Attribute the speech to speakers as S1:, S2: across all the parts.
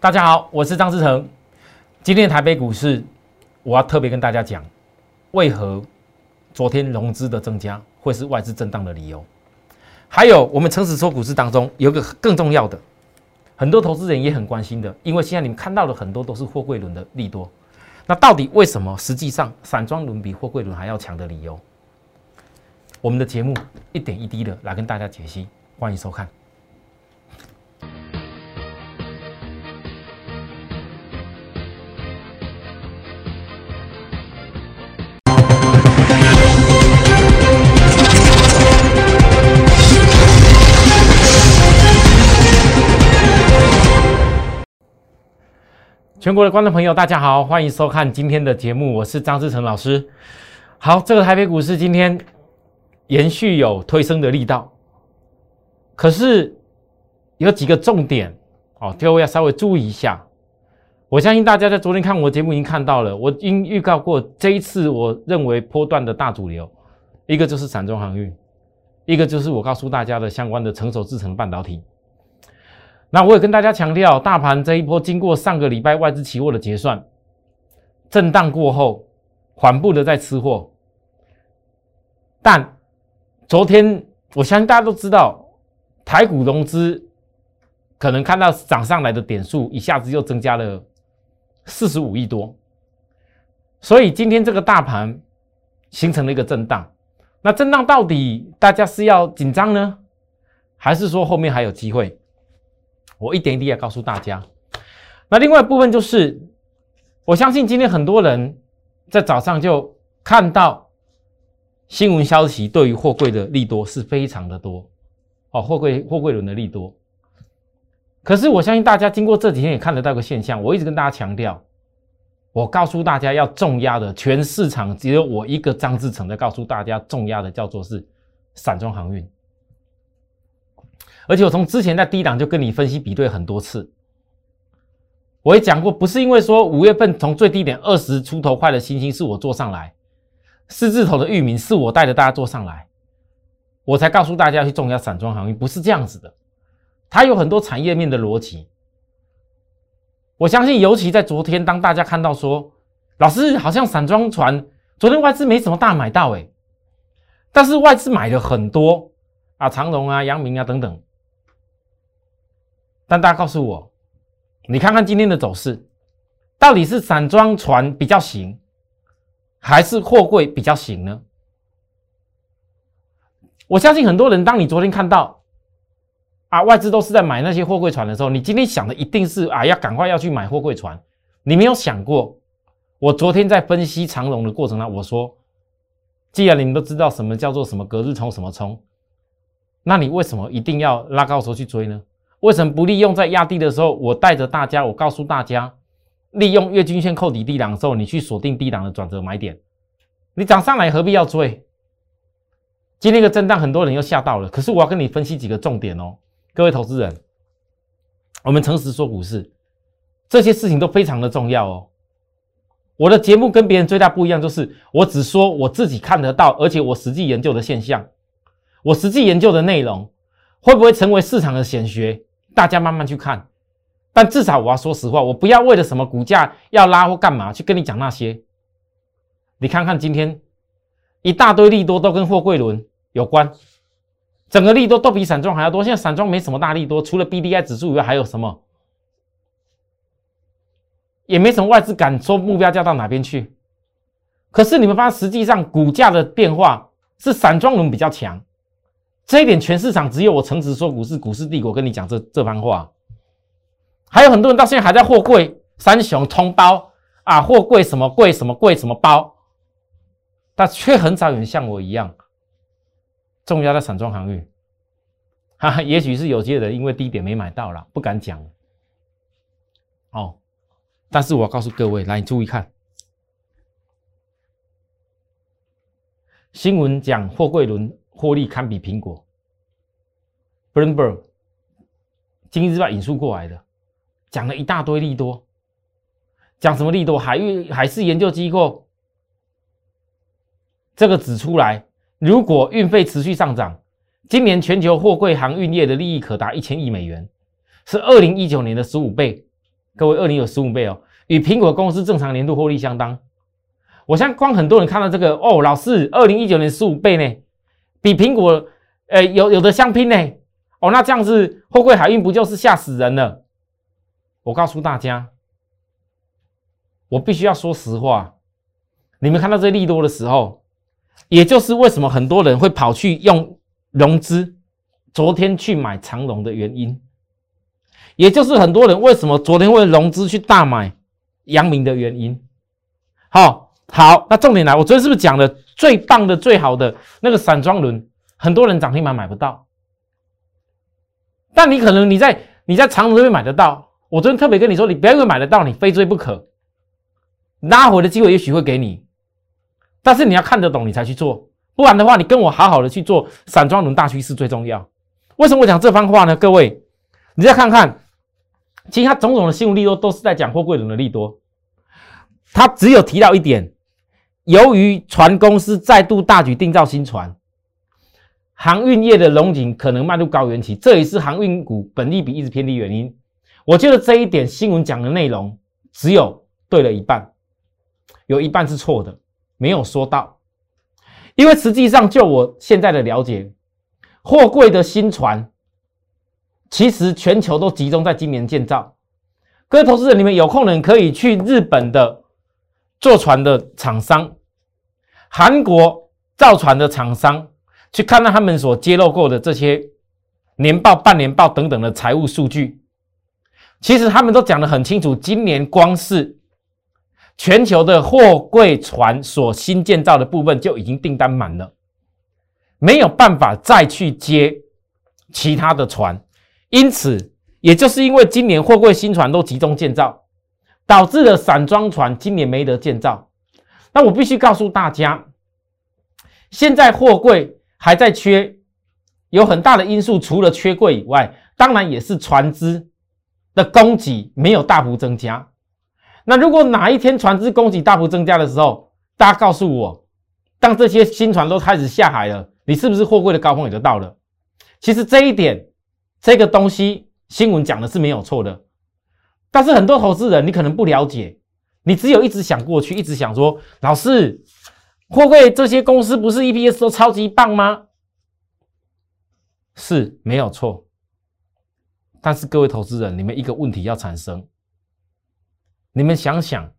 S1: 大家好，我是张志成。今天的台北股市，我要特别跟大家讲，为何昨天融资的增加会是外资震荡的理由。还有，我们诚实说股市当中有个更重要的，很多投资人也很关心的，因为现在你们看到的很多都是货柜轮的利多。那到底为什么？实际上，散装轮比货柜轮还要强的理由，我们的节目一点一滴的来跟大家解析。欢迎收看。全国的观众朋友，大家好，欢迎收看今天的节目，我是张志成老师。好，这个台北股市今天延续有推升的力道，可是有几个重点哦，各位要稍微注意一下。我相信大家在昨天看我节目已经看到了，我已预告过这一次我认为波段的大主流，一个就是散装航运，一个就是我告诉大家的相关的成熟制成半导体。那我也跟大家强调，大盘这一波经过上个礼拜外资期货的结算，震荡过后，缓步的在吃货。但昨天我相信大家都知道，台股融资可能看到涨上来的点数一下子又增加了四十五亿多，所以今天这个大盘形成了一个震荡。那震荡到底大家是要紧张呢，还是说后面还有机会？我一点一滴的告诉大家，那另外一部分就是，我相信今天很多人在早上就看到新闻消息，对于货柜的利多是非常的多哦，货柜货柜轮的利多。可是我相信大家经过这几天也看得到个现象，我一直跟大家强调，我告诉大家要重压的，全市场只有我一个张志成在告诉大家重压的叫做是散装航运。而且我从之前在低档就跟你分析比对很多次，我也讲过，不是因为说五月份从最低点二十出头块的星星是我做上来，四字头的域名是我带着大家做上来，我才告诉大家去重压散装航运，不是这样子的，它有很多产业面的逻辑。我相信，尤其在昨天，当大家看到说，老师好像散装船昨天外资没什么大买到哎，但是外资买了很多啊，长荣啊、阳明啊等等。但大家告诉我，你看看今天的走势，到底是散装船比较行，还是货柜比较行呢？我相信很多人，当你昨天看到啊外资都是在买那些货柜船的时候，你今天想的一定是啊要赶快要去买货柜船。你没有想过，我昨天在分析长龙的过程中，我说，既然你们都知道什么叫做什么隔日冲什么冲，那你为什么一定要拉高时候去追呢？为什么不利用在压低的时候？我带着大家，我告诉大家，利用月均线扣底低档的时候，你去锁定低档的转折买点。你涨上来何必要追？今天一个震荡，很多人又吓到了。可是我要跟你分析几个重点哦，各位投资人，我们诚实说股市，这些事情都非常的重要哦。我的节目跟别人最大不一样，就是我只说我自己看得到，而且我实际研究的现象，我实际研究的内容，会不会成为市场的显学？大家慢慢去看，但至少我要说实话，我不要为了什么股价要拉或干嘛去跟你讲那些。你看看今天一大堆利多都跟货柜轮有关，整个利多都比散装还要多。现在散装没什么大利多，除了 B D I 指数以外，还有什么？也没什么外资敢说目标价到哪边去。可是你们发现，实际上股价的变化是散装轮比较强。这一点，全市场只有我诚实说股市，股市帝国跟你讲这这番话。还有很多人到现在还在货柜三雄通包啊，货柜什么贵什么贵什么包，但却很少有人像我一样重压在散装航运。哈哈，也许是有些人因为低点没买到了，不敢讲。哦，但是我要告诉各位，来，你注意看，新闻讲货柜轮。获利堪比苹果，Bloomberg 经济日报引述过来的，讲了一大堆利多，讲什么利多？海运海事研究机构这个指出来，如果运费持续上涨，今年全球货柜航运业的利益可达一千亿美元，是二零一九年的十五倍，各位，二零有十五倍哦，与苹果公司正常年度获利相当。我相信光很多人看到这个哦，老师，二零一九年十五倍呢，比苹果，呃，有有的相拼呢。哦，那这样子，货柜海运不就是吓死人了？我告诉大家，我必须要说实话。你们看到这利多的时候，也就是为什么很多人会跑去用融资，昨天去买长龙的原因。也就是很多人为什么昨天会融资去大买阳明的原因。好，好，那重点来，我昨天是不是讲了最棒的、最好的那个散装轮？很多人涨停板买不到，但你可能你在你在长隆这边买得到。我昨天特别跟你说，你不要因为买得到，你非追不可。拉回的机会也许会给你，但是你要看得懂，你才去做。不然的话，你跟我好好的去做散装轮大趋势最重要。为什么我讲这番话呢？各位，你再看看。其实他种种的新闻利多都是在讲货柜轮的利多，他只有提到一点，由于船公司再度大举订造新船，航运业的龙井可能迈入高原期，这也是航运股本利比一直偏低原因。我觉得这一点新闻讲的内容只有对了一半，有一半是错的，没有说到。因为实际上就我现在的了解，货柜的新船。其实全球都集中在今年建造。各位投资人，你们有空的可以去日本的坐船的厂商、韩国造船的厂商，去看到他们所揭露过的这些年报、半年报等等的财务数据。其实他们都讲得很清楚，今年光是全球的货柜船所新建造的部分就已经订单满了，没有办法再去接其他的船。因此，也就是因为今年货柜新船都集中建造，导致了散装船今年没得建造。那我必须告诉大家，现在货柜还在缺，有很大的因素，除了缺柜以外，当然也是船只的供给没有大幅增加。那如果哪一天船只供给大幅增加的时候，大家告诉我，当这些新船都开始下海了，你是不是货柜的高峰也就到了？其实这一点。这个东西新闻讲的是没有错的，但是很多投资人你可能不了解，你只有一直想过去，一直想说，老师，货柜这些公司不是 EPS 都超级棒吗？是没有错，但是各位投资人，你们一个问题要产生，你们想想，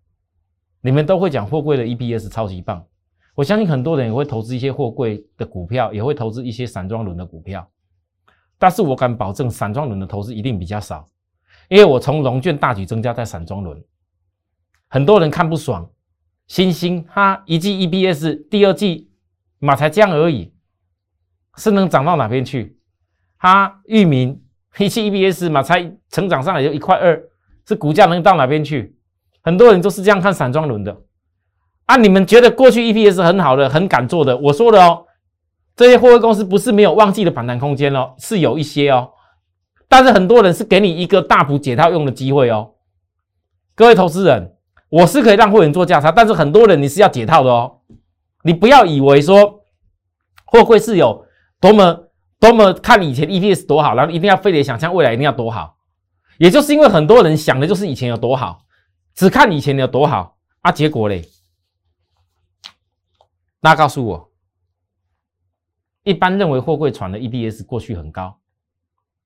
S1: 你们都会讲货柜的 EPS 超级棒，我相信很多人也会投资一些货柜的股票，也会投资一些散装轮的股票。但是我敢保证，散装轮的投资一定比较少，因为我从融券大举增加在散装轮，很多人看不爽，新兴哈一季 EPS 第二季马才这样而已，是能涨到哪边去？哈域名一季 EPS 马才成长上来就一块二，是股价能到哪边去？很多人都是这样看散装轮的，啊，你们觉得过去 EPS 很好的，很敢做的，我说的哦。这些货柜公司不是没有旺季的反弹空间哦，是有一些哦，但是很多人是给你一个大幅解套用的机会哦。各位投资人，我是可以让会员做价差，但是很多人你是要解套的哦。你不要以为说货柜是有多么多么看以前 EPS 多好，然后一定要非得想象未来一定要多好。也就是因为很多人想的就是以前有多好，只看以前有多好啊，结果嘞，那告诉我。一般认为货柜船的 EPS 过去很高，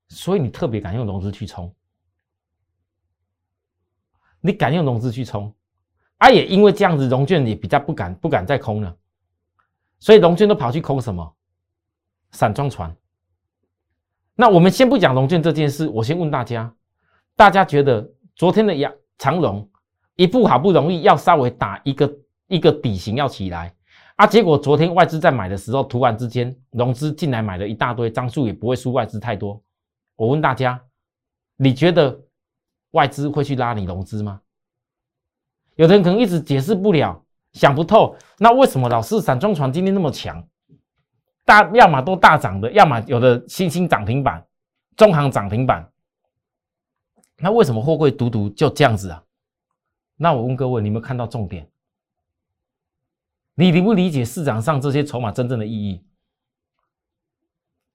S1: 所以你特别敢用融资去冲，你敢用融资去冲，啊也因为这样子融券也比较不敢不敢再空了，所以融券都跑去空什么散装船。那我们先不讲融券这件事，我先问大家，大家觉得昨天的阳长融一步好不容易要稍微打一个一个底型要起来。啊！结果昨天外资在买的时候，突然之间融资进来买了一大堆，张数也不会输外资太多。我问大家，你觉得外资会去拉你融资吗？有的人可能一直解释不了，想不透。那为什么老是散装船今天那么强？大要么都大涨的，要么有的新兴涨停板、中行涨停板。那为什么货柜独独就这样子啊？那我问各位，你有没有看到重点？你理不理解市场上这些筹码真正的意义？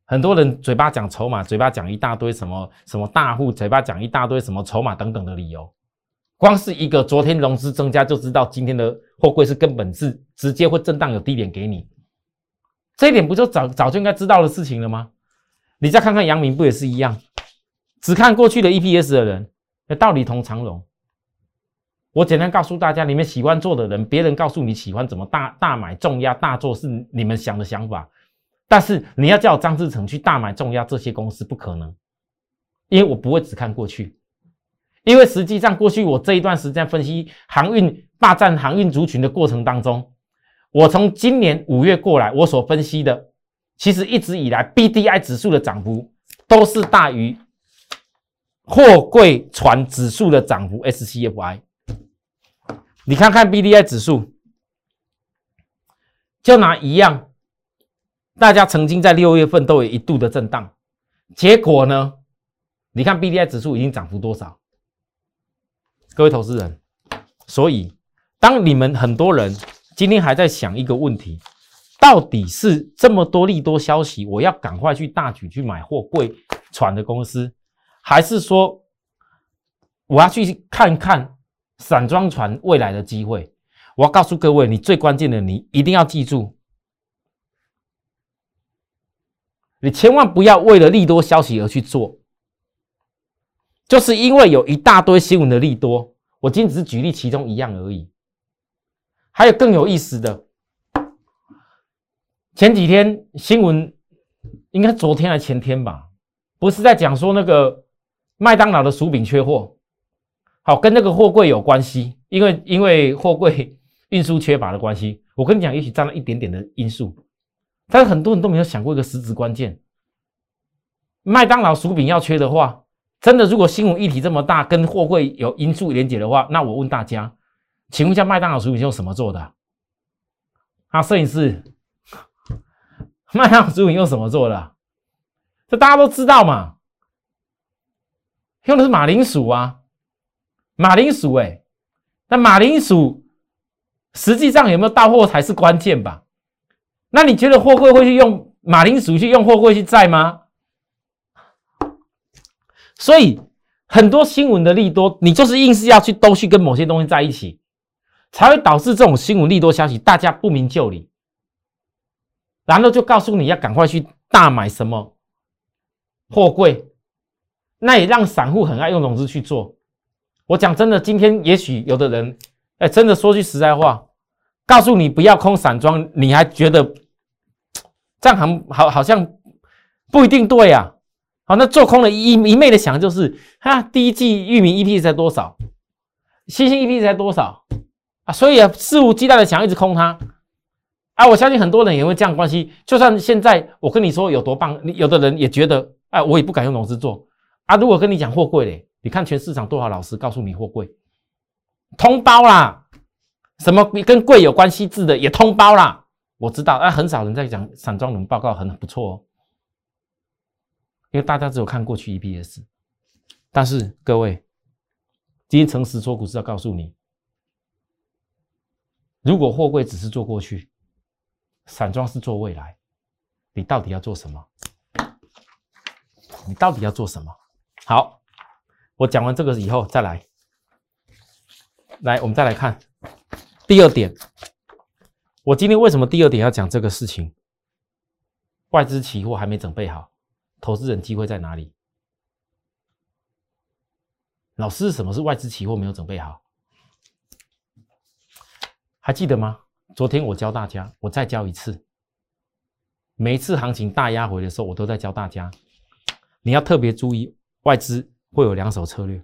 S1: 很多人嘴巴讲筹码，嘴巴讲一大堆什么什么大户，嘴巴讲一大堆什么筹码等等的理由，光是一个昨天融资增加就知道今天的货柜是根本是直接会震荡有低点给你，这一点不就早早就应该知道的事情了吗？你再看看阳明不也是一样？只看过去的 EPS 的人，那道理同长荣。我简单告诉大家，你们喜欢做的人，别人告诉你喜欢怎么大大买重压大做是你们想的想法，但是你要叫张志成去大买重压这些公司不可能，因为我不会只看过去。因为实际上，过去我这一段时间分析航运霸占航运族群的过程当中，我从今年五月过来，我所分析的，其实一直以来 B D I 指数的涨幅都是大于货柜船指数的涨幅 S C F I。你看看 B D I 指数，就拿一样，大家曾经在六月份都有一度的震荡，结果呢，你看 B D I 指数已经涨幅多少？各位投资人，所以当你们很多人今天还在想一个问题，到底是这么多利多消息，我要赶快去大举去买货柜船的公司，还是说我要去看看散装船未来的机会？我要告诉各位，你最关键的，你一定要记住，你千万不要为了利多消息而去做。就是因为有一大堆新闻的利多，我今天只是举例其中一样而已。还有更有意思的，前几天新闻应该昨天还前天吧，不是在讲说那个麦当劳的薯饼缺货，好跟那个货柜有关系，因为因为货柜运输缺乏的关系。我跟你讲，也许占了一点点的因素，但是很多人都没有想过一个实质关键，麦当劳薯饼要缺的话。真的，如果新闻议题这么大，跟货柜有因素连结的话，那我问大家，请问一下，麦当劳薯饼是用什么做的？啊，摄影师，麦当劳薯饼用什么做的？这大家都知道嘛，用的是马铃薯啊，马铃薯哎，那马铃薯实际上有没有到货才是关键吧？那你觉得货柜会去用马铃薯去用货柜去载吗？所以很多新闻的利多，你就是硬是要去都去跟某些东西在一起，才会导致这种新闻利多消息大家不明就里，然后就告诉你要赶快去大买什么货柜，那也让散户很爱用融资去做。我讲真的，今天也许有的人，哎，真的说句实在话，告诉你不要空散装，你还觉得这样很好，好像不一定对呀。好，那做空的一一昧的想就是，哈，第一季玉米 EP 才多少，新兴 EP 才多少啊？所以啊，肆无忌惮的想一直空它啊！我相信很多人也会这样关系。就算现在我跟你说有多棒，你有的人也觉得，哎，我也不敢用融资做啊。如果跟你讲货柜嘞，你看全市场多少老师告诉你货柜通包啦，什么跟贵有关系字的也通包啦。我知道，啊，很少人在讲散装轮报告很不错哦。因为大家只有看过去 EPS，但是各位，今天诚实说股市要告诉你，如果货柜只是做过去，散装是做未来，你到底要做什么？你到底要做什么？好，我讲完这个以后再来，来我们再来看第二点。我今天为什么第二点要讲这个事情？外资期货还没准备好。投资人机会在哪里？老师，什么是外资期货没有准备好？还记得吗？昨天我教大家，我再教一次。每一次行情大压回的时候，我都在教大家，你要特别注意，外资会有两手策略。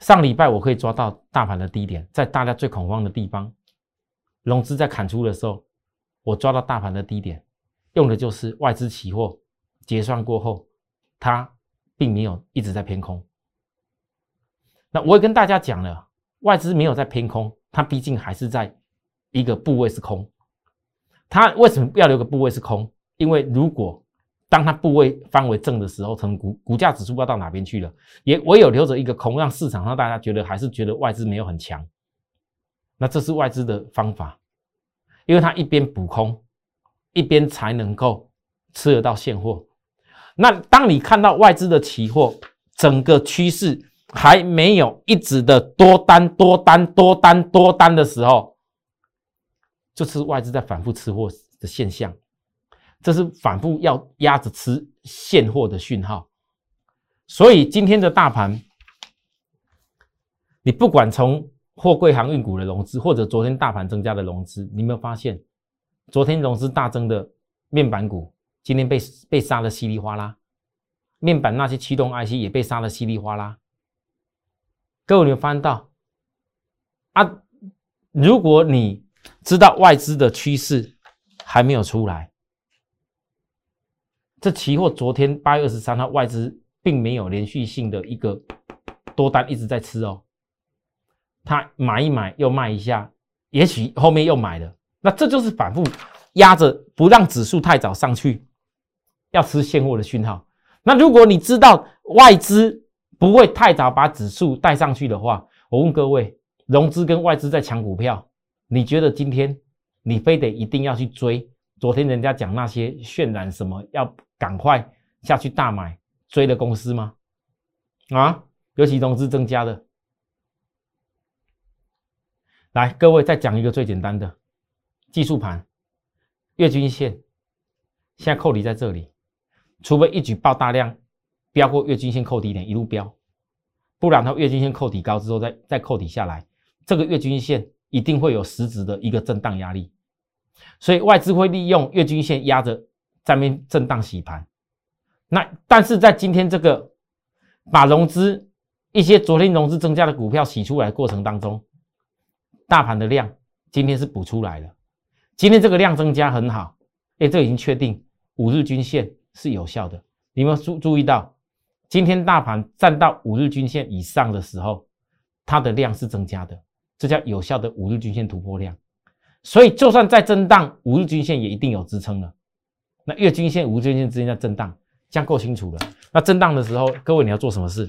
S1: 上礼拜我可以抓到大盘的低点，在大家最恐慌的地方，融资在砍出的时候，我抓到大盘的低点。用的就是外资期货结算过后，它并没有一直在偏空。那我也跟大家讲了，外资没有在偏空，它毕竟还是在一个部位是空。它为什么要留个部位是空？因为如果当它部位翻为正的时候，成股股价指数不知道到哪边去了，也唯有留着一个空，让市场上大家觉得还是觉得外资没有很强。那这是外资的方法，因为它一边补空。一边才能够吃得到现货。那当你看到外资的期货整个趋势还没有一直的多单、多单、多单、多单的时候，就是外资在反复吃货的现象，这是反复要压着吃现货的讯号。所以今天的大盘，你不管从货柜航运股的融资，或者昨天大盘增加的融资，你有没有发现，昨天融资大增的面板股，今天被被杀的稀里哗啦，面板那些驱动 IC 也被杀的稀里哗啦。各位，你有发现到啊？如果你知道外资的趋势还没有出来，这期货昨天八月二十三号外资并没有连续性的一个多单一直在吃哦。他买一买又卖一下，也许后面又买了，那这就是反复压着不让指数太早上去，要吃现货的讯号。那如果你知道外资不会太早把指数带上去的话，我问各位，融资跟外资在抢股票，你觉得今天你非得一定要去追？昨天人家讲那些渲染什么要赶快下去大买追的公司吗？啊，尤其融资增加的。来，各位再讲一个最简单的技术盘，月均线。现在扣底在这里，除非一举爆大量，飙过月均线扣底点一路飙，不然它月均线扣底高之后再再扣底下来，这个月均线一定会有实质的一个震荡压力，所以外资会利用月均线压着在面震荡洗盘。那但是在今天这个把融资一些昨天融资增加的股票洗出来过程当中。大盘的量今天是补出来了，今天这个量增加很好，哎，这已经确定五日均线是有效的。你们注注意到，今天大盘站到五日均线以上的时候，它的量是增加的，这叫有效的五日均线突破量。所以就算再震荡，五日均线也一定有支撑了。那月均线、无均线之间在震荡，这样够清楚了。那震荡的时候，各位你要做什么事？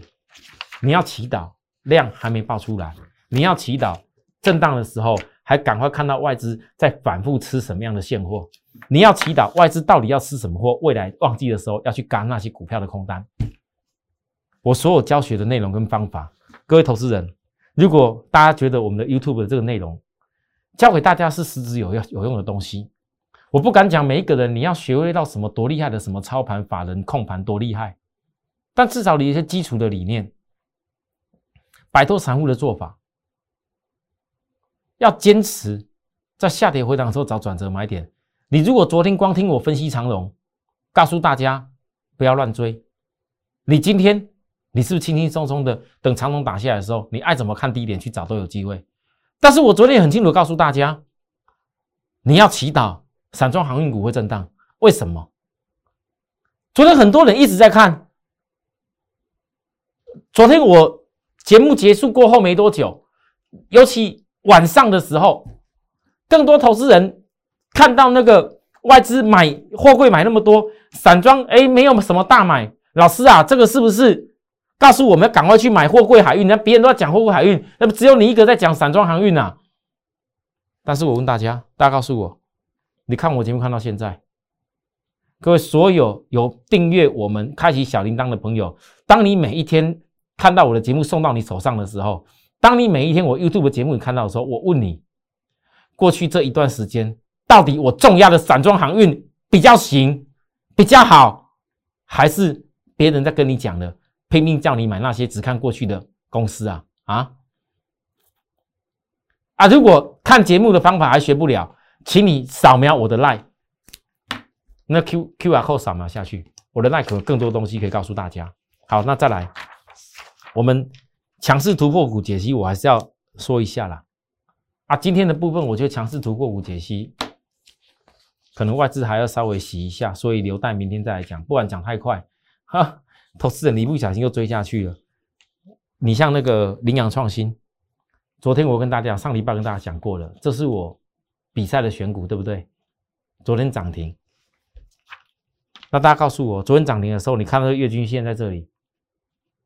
S1: 你要祈祷量还没爆出来，你要祈祷。震荡的时候，还赶快看到外资在反复吃什么样的现货？你要祈祷外资到底要吃什么货？未来旺季的时候要去干那些股票的空单。我所有教学的内容跟方法，各位投资人，如果大家觉得我们的 YouTube 的这个内容教给大家是实质有要有用的东西，我不敢讲每一个人你要学会到什么多厉害的什么操盘法人控盘多厉害，但至少你一些基础的理念，摆脱散户的做法。要坚持在下跌回档的时候找转折买点。你如果昨天光听我分析长龙，告诉大家不要乱追，你今天你是不是轻轻松松的等长龙打下来的时候，你爱怎么看低点去找都有机会？但是我昨天很清楚告诉大家，你要祈祷散装航运股会震荡。为什么？昨天很多人一直在看，昨天我节目结束过后没多久，尤其。晚上的时候，更多投资人看到那个外资买货柜买那么多散装，哎，没有什么大买。老师啊，这个是不是告诉我们要赶快去买货柜海运？那别人都在讲货柜海运，那么只有你一个在讲散装航运啊？但是我问大家，大家告诉我，你看我节目看到现在，各位所有有订阅我们、开启小铃铛的朋友，当你每一天看到我的节目送到你手上的时候。当你每一天我 YouTube 节目你看到的时候，我问你，过去这一段时间到底我重压的散装航运比较行，比较好，还是别人在跟你讲的，拼命叫你买那些只看过去的公司啊啊啊！如果看节目的方法还学不了，请你扫描我的 Line，那 Q Q R code 扫描下去，我的 Line 可能更多东西可以告诉大家。好，那再来，我们。强势突破股解析，我还是要说一下啦。啊，今天的部分，我觉得强势突破股解析，可能外资还要稍微洗一下，所以留待明天再来讲，不然讲太快，哈，投资人一不小心又追下去了。你像那个羚羊创新，昨天我跟大家上礼拜跟大家讲过了，这是我比赛的选股，对不对？昨天涨停，那大家告诉我，昨天涨停的时候，你看到月均线在这里。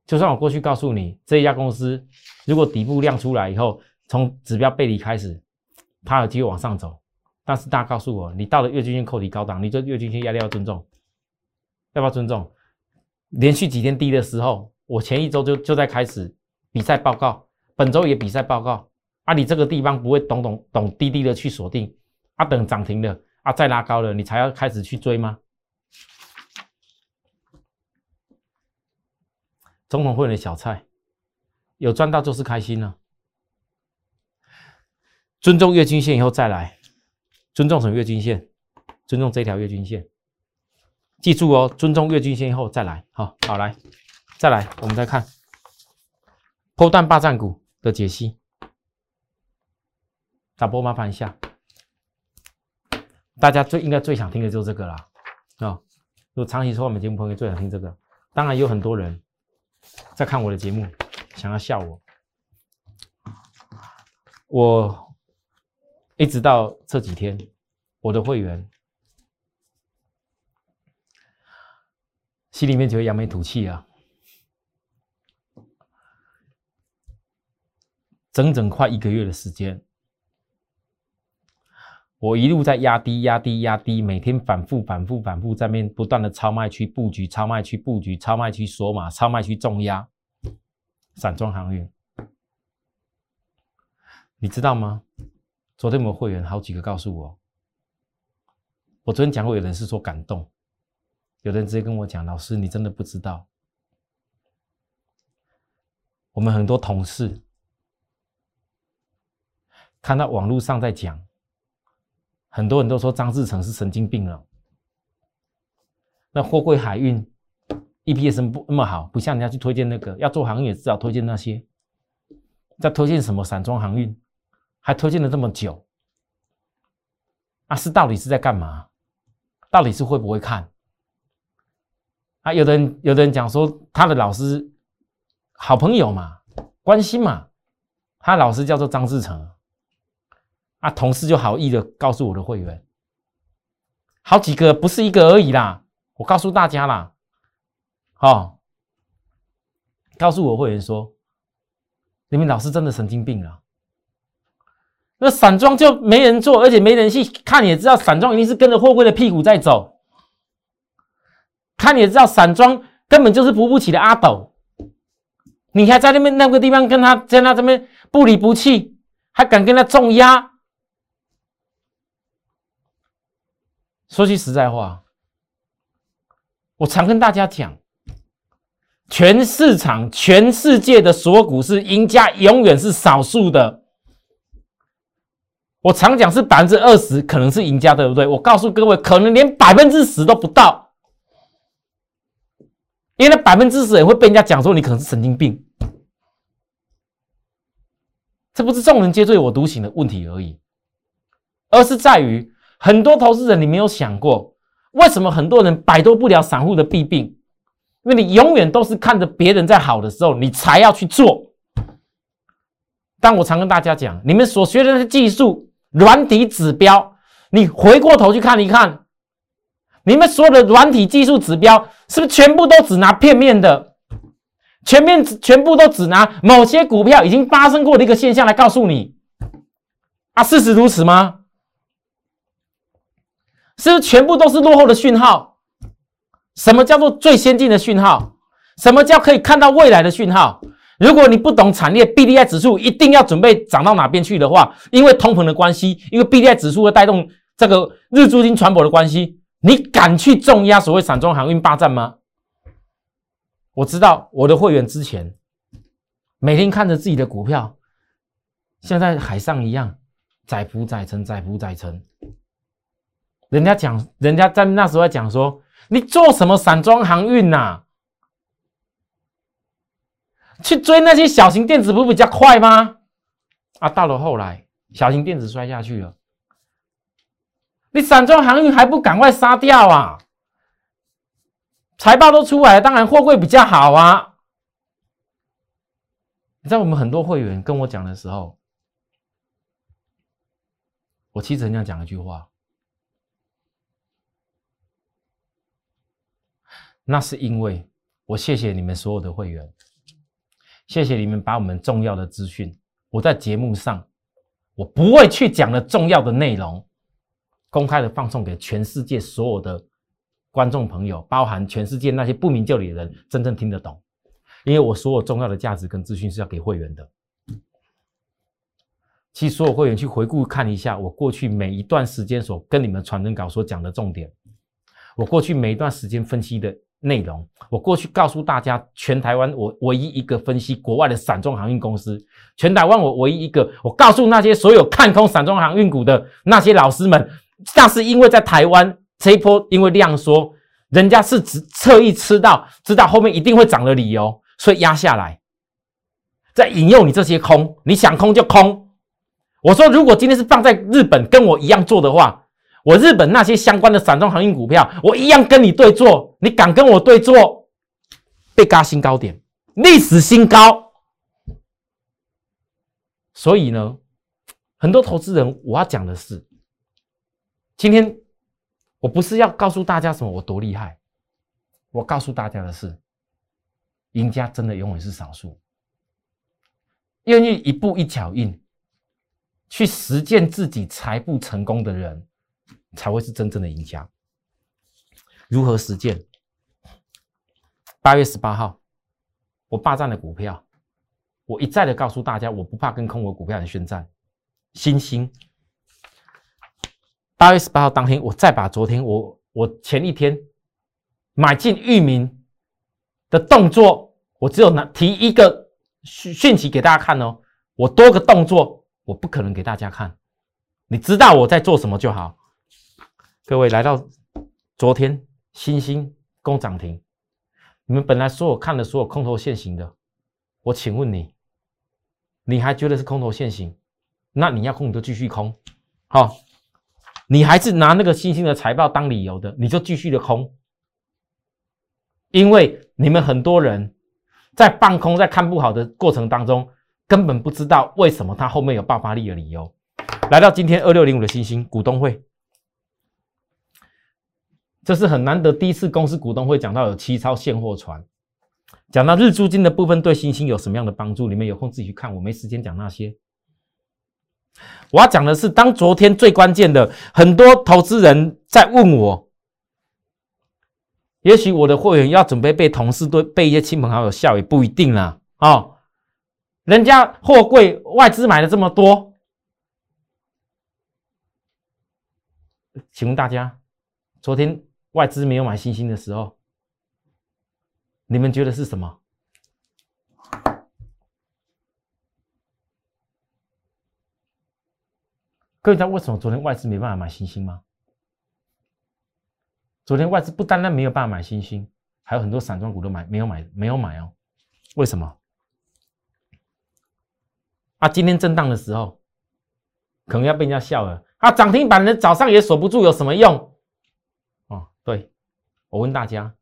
S1: 就算我过去告诉你，这一家公司如果底部亮出来以后，从指标背离开始，它有机会往上走。但是大家告诉我，你到了月均线扣底高档，你这月均线压力要尊重，要不要尊重？连续几天低的时候，我前一周就就在开始比赛报告，本周也比赛报告。啊，你这个地方不会懂懂懂滴滴的去锁定，啊，等涨停了，啊，再拉高了，你才要开始去追吗？总统会的小菜，有赚到就是开心了。尊重月均线以后再来，尊重什么月均线？尊重这条月均线。记住哦，尊重月均线以后再来。好，好来，再来，我们再看波段霸占股的解析。打波麻烦一下，大家最应该最想听的就是这个啦。啊！如果长期收我们节目朋友最想听这个，当然有很多人。在看我的节目，想要笑我。我一直到这几天，我的会员心里面就会扬眉吐气啊！整整快一个月的时间。我一路在压低、压低、压低，每天反复、反复、反复在面不断的超卖区布局、超卖区布局、超卖区锁码、超卖区重压，散装航运，你知道吗？昨天我们会员好几个告诉我，我昨天讲过，有人是说感动，有人直接跟我讲，老师你真的不知道，我们很多同事看到网络上在讲。很多人都说张志成是神经病了。那货柜海运 EPS 不那么好，不像人家去推荐那个要做航运，至少推荐那些。在推荐什么散装航运，还推荐了这么久，啊，是到底是在干嘛？到底是会不会看？啊，有的人有的人讲说他的老师好朋友嘛，关心嘛，他老师叫做张志成。啊，同事就好意的告诉我的会员，好几个不是一个而已啦。我告诉大家啦，哦，告诉我会员说，你们老师真的神经病了。那散装就没人做，而且没人去看，也知道散装一定是跟着货柜的屁股在走。看也知道，散装根本就是扶不起的阿斗。你还在那边那个地方跟他在那这边不离不弃，还敢跟他重压？说句实在话，我常跟大家讲，全市场、全世界的所有股市赢家永远是少数的。我常讲是百分之二十可能是赢家，对不对？我告诉各位，可能连百分之十都不到，因为那百分之十也会被人家讲说你可能是神经病。这不是众人皆醉我独醒的问题而已，而是在于。很多投资人，你没有想过，为什么很多人摆脱不了散户的弊病？因为你永远都是看着别人在好的时候，你才要去做。但我常跟大家讲，你们所学的那些技术、软体指标，你回过头去看一看，你们所有的软体技术指标，是不是全部都只拿片面的？全面全部都只拿某些股票已经发生过的一个现象来告诉你？啊，事实如此吗？是不是全部都是落后的讯号？什么叫做最先进的讯号？什么叫可以看到未来的讯号？如果你不懂产业 B D I 指数一定要准备涨到哪边去的话，因为通膨的关系，因为 B D I 指数会带动这个日租金传播的关系，你敢去重压所谓散装航运霸占吗？我知道我的会员之前每天看着自己的股票，像在海上一样载浮载沉，载浮载沉。人家讲，人家在那时候讲说，你做什么散装航运呐？去追那些小型电子不比较快吗？啊，到了后来，小型电子摔下去了，你散装航运还不赶快杀掉啊？财报都出来了，当然货柜比较好啊。你在我们很多会员跟我讲的时候，我其实很想讲一句话。那是因为我谢谢你们所有的会员，谢谢你们把我们重要的资讯，我在节目上我不会去讲的重要的内容，公开的放送给全世界所有的观众朋友，包含全世界那些不明就里的人，真正听得懂。因为我所有重要的价值跟资讯是要给会员的。其实所有会员去回顾看一下，我过去每一段时间所跟你们传真稿所讲的重点，我过去每一段时间分析的内容，我过去告诉大家，全台湾我唯一一个分析国外的散装航运公司，全台湾我唯一一个，我告诉那些所有看空散装航运股的那些老师们，那是因为在台湾这一波因为量缩，人家是只侧意吃到知道后面一定会涨的理由，所以压下来，在引诱你这些空，你想空就空。我说，如果今天是放在日本跟我一样做的话，我日本那些相关的散装航运股票，我一样跟你对做。你敢跟我对做，被嘎新高点，历史新高。所以呢，很多投资人，我要讲的是，今天我不是要告诉大家什么我多厉害，我告诉大家的是，赢家真的永远是少数，愿意一步一脚印。去实践自己财富成功的人，才会是真正的赢家。如何实践？八月十八号，我霸占了股票，我一再的告诉大家，我不怕跟空我股票人宣战。星星，八月十八号当天，我再把昨天我我前一天买进域名的动作，我只有拿提一个讯讯息给大家看哦，我多个动作。我不可能给大家看，你知道我在做什么就好。各位来到昨天，星星攻涨停，你们本来所有看的所有空头现行的，我请问你，你还觉得是空头现行？那你要空你就继续空，好，你还是拿那个星星的财报当理由的，你就继续的空，因为你们很多人在放空，在看不好的过程当中。根本不知道为什么它后面有爆发力的理由。来到今天二六零五的星星股东会，这是很难得第一次公司股东会讲到有七艘现货船，讲到日租金的部分对星星有什么样的帮助？你们有空自己去看，我没时间讲那些。我要讲的是，当昨天最关键的，很多投资人在问我，也许我的会员要准备被同事对被一些亲朋好友笑，也不一定啦，哦。人家货柜外资买了这么多，请问大家，昨天外资没有买新兴的时候，你们觉得是什么？各位知道为什么昨天外资没办法买新兴吗？昨天外资不单单没有办法买新兴，还有很多散装股都买没有买没有买哦，为什么？啊，今天震荡的时候，可能要被人家笑了。啊，涨停板的早上也锁不住，有什么用？对，我问大家，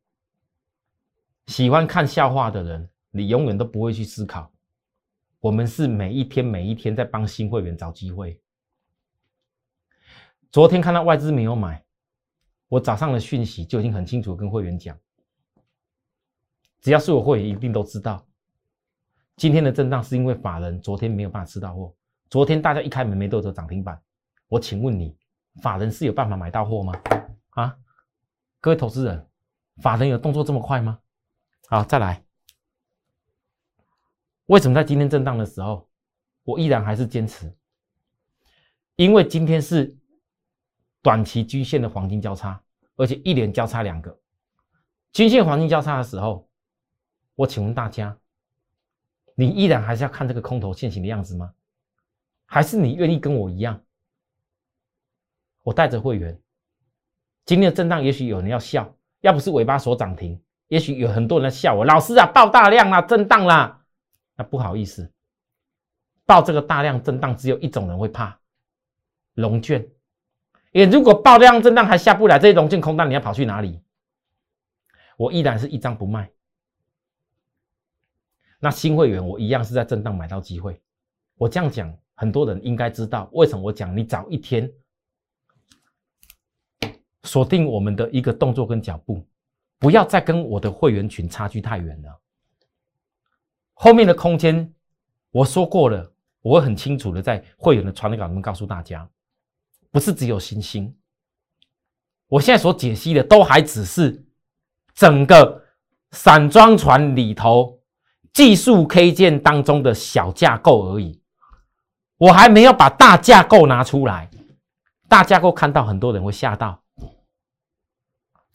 S1: 喜欢看笑话的人，你永远都不会去思考。我们是每一天每一天在帮新会员找机会。昨天看到外资没有买，我早上的讯息就已经很清楚跟会员讲，只要是我会员，一定都知道。今天的震荡是因为法人昨天没有办法吃到货，昨天大家一开门没多久涨停板，我请问你，法人是有办法买到货吗？啊，各位投资人，法人有动作这么快吗？好，再来，为什么在今天震荡的时候，我依然还是坚持？因为今天是短期均线的黄金交叉，而且一连交叉两个均线黄金交叉的时候，我请问大家。你依然还是要看这个空头现行的样子吗？还是你愿意跟我一样？我带着会员，今天的震荡，也许有人要笑，要不是尾巴锁涨停，也许有很多人在笑我。老师啊，爆大量啦，震荡啦，那不好意思，爆这个大量震荡，只有一种人会怕，龙卷。也如果爆量震荡还下不来，这些龙卷空单你要跑去哪里？我依然是一张不卖。那新会员我一样是在震荡买到机会，我这样讲，很多人应该知道为什么我讲你早一天锁定我们的一个动作跟脚步，不要再跟我的会员群差距太远了。后面的空间我说过了，我会很清楚的在会员的传递稿里面告诉大家，不是只有星星，我现在所解析的都还只是整个散装船里头。技术 K 线当中的小架构而已，我还没有把大架构拿出来。大架构看到很多人会吓到，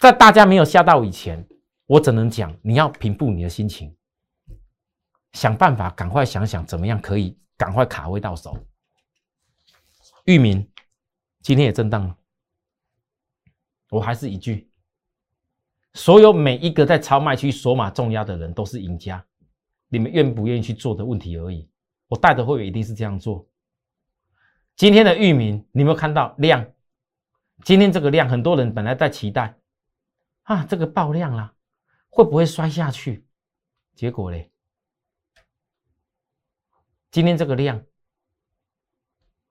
S1: 在大家没有吓到以前，我只能讲你要平复你的心情，想办法赶快想想怎么样可以赶快卡位到手。域名今天也震荡了，我还是一句，所有每一个在超卖区锁码重压的人都是赢家，你们愿不愿意去做的问题而已。我带的会员一定是这样做。今天的域名，你有没有看到量？今天这个量，很多人本来在期待啊，这个爆量了，会不会摔下去？结果嘞，今天这个量，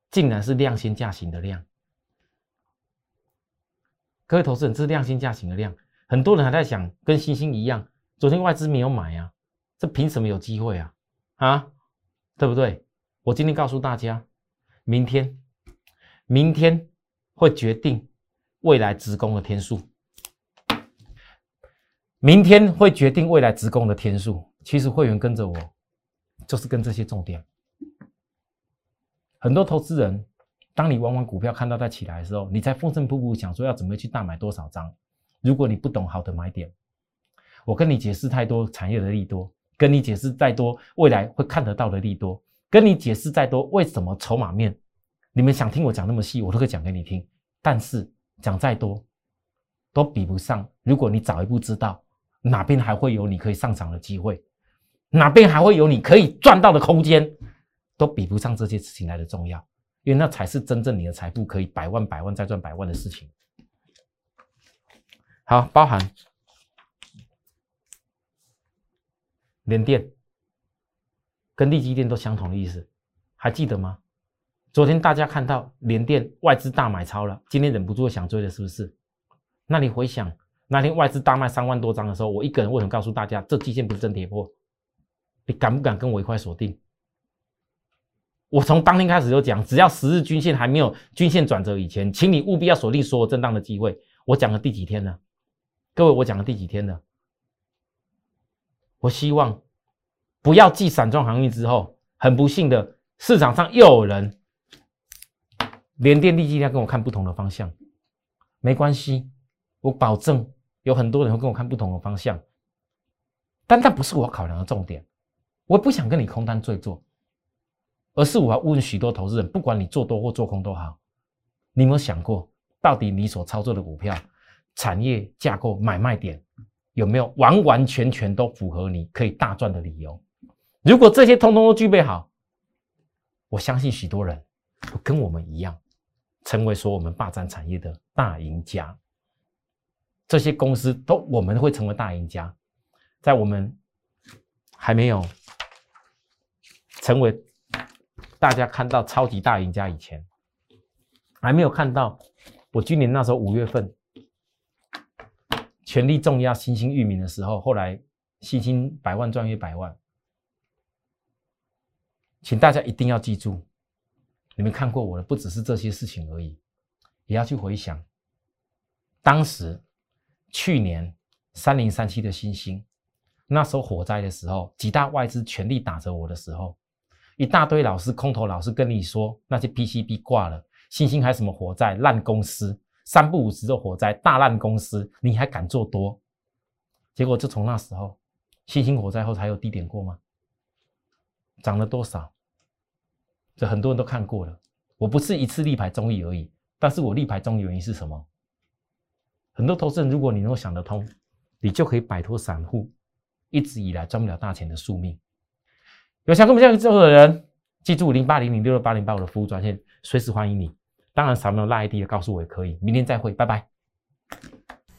S1: 竟然是量先价型的量。各位投资人，这是量先价型的量，很多人还在想，跟星星一样，昨天外资没有买啊，这凭什么有机会啊？啊，对不对？我今天告诉大家。明天，明天会决定未来职工的天数。明天会决定未来职工的天数。其实会员跟着我，就是跟这些重点。很多投资人，当你玩完股票看到它起来的时候，你才风尘仆仆想说要准备去大买多少张。如果你不懂好的买点，我跟你解释太多产业的利多，跟你解释再多未来会看得到的利多。跟你解释再多，为什么筹码面？你们想听我讲那么细，我都可以讲给你听。但是讲再多，都比不上。如果你早一步知道哪边还会有你可以上涨的机会，哪边还会有你可以赚到的空间，都比不上这些事情来的重要。因为那才是真正你的财富可以百万、百万再赚百万的事情。好，包含联电。跟利基电都相同的意思，还记得吗？昨天大家看到联电外资大买超了，今天忍不住想追的，是不是？那你回想那天外资大卖三万多张的时候，我一个人为什么告诉大家这基线不是真跌破？你敢不敢跟我一块锁定？我从当天开始就讲，只要十日均线还没有均线转折以前，请你务必要锁定所有震荡的机会。我讲了第几天了？各位，我讲了第几天了？我希望。不要继散装航运之后，很不幸的市场上又有人连电力计量跟我看不同的方向，没关系，我保证有很多人会跟我看不同的方向，但那不是我考量的重点，我不想跟你空单对做，而是我要问许多投资人，不管你做多或做空都好，你有没有想过，到底你所操作的股票产业架构买卖点有没有完完全全都符合你可以大赚的理由？如果这些通通都具备好，我相信许多人跟我们一样，成为说我们霸占产业的大赢家。这些公司都我们会成为大赢家，在我们还没有成为大家看到超级大赢家以前，还没有看到我今年那时候五月份全力重压新兴域名的时候，后来新兴百万赚约百万。请大家一定要记住，你们看过我的不只是这些事情而已，也要去回想当时去年三零三七的星星，那时候火灾的时候，几大外资全力打着我的时候，一大堆老师空头老师跟你说那些 PCB 挂了，星星还什么火灾烂公司，三不五时的火灾大烂公司，你还敢做多？结果就从那时候，星星火灾后才有低点过吗？涨了多少？这很多人都看过了。我不是一次立牌中意而已，但是我立牌中原因是什么？很多投资人，如果你能够想得通，你就可以摆脱散户一直以来赚不了大钱的宿命。有想跟我们这样做的人，记住零八零零六六八零八五的服务专线，随时欢迎你。当然，扫描拉 ID 的告诉我也可以。明天再会，拜拜。